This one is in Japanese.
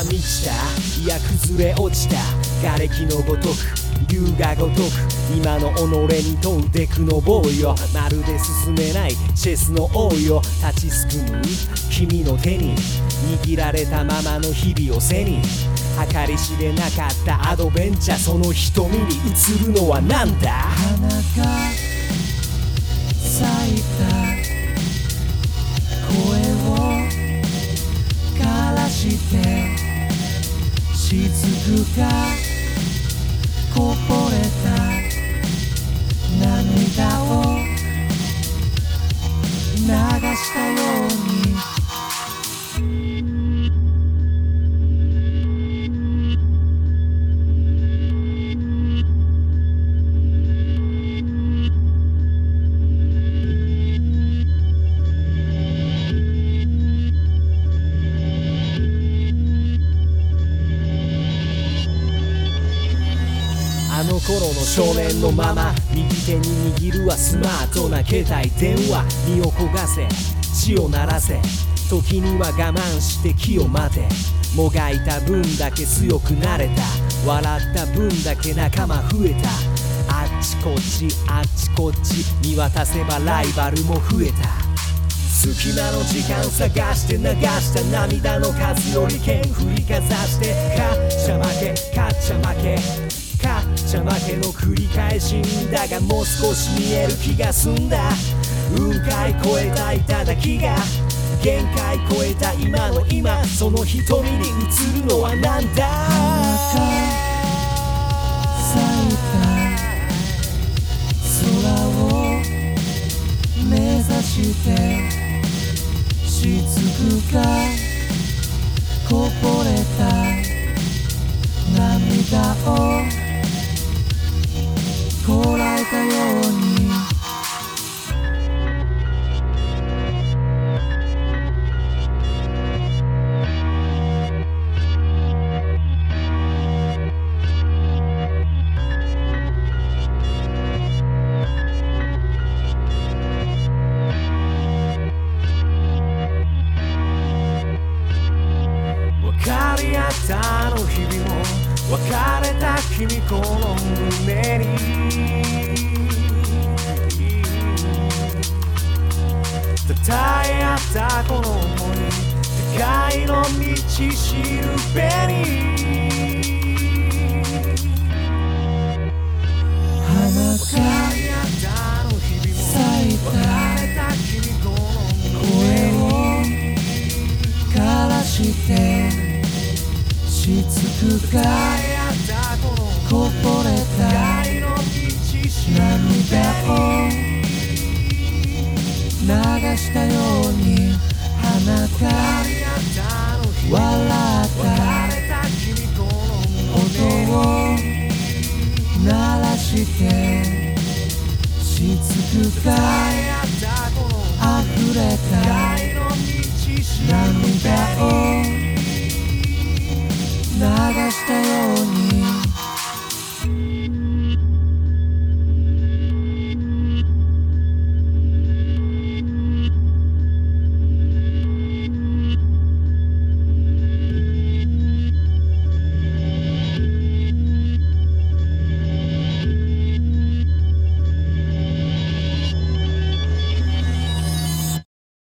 したいや崩れ落ちた瓦礫のごとく龍が如く今の己に問うてくのぼうよ。まるで進めない。チェスの王よ。立ちすくむ。君の手に握られたままの日々を背に。計り知れなかったアドベンチャーその瞳に映るのは何だ？花が咲いた。雫がこあの頃の少年のまま右手に握るはスマートな携帯電話身を焦がせ血を鳴らせ時には我慢して気を待て。もがいた分だけ強くなれた。笑った分だけ仲間増えた。あっちこっちあっちこっち見渡せばライバルも増えた。隙間の時間探して流した涙の数より剣振りかざして勝っちゃ負け勝っちゃ負けちゃ負けの繰り返しだがもう少し見える気が済んだ。雲海越えた頂が限界超えた今の今その瞳に映るのは何だ？空を目指して雫がこぼれた。涙を。たあの日々も別れた君この胸に。伝え合ったこの想い世界の道しるべに。雫がこぼれた涙を流したように花が笑った音を鳴らして雫が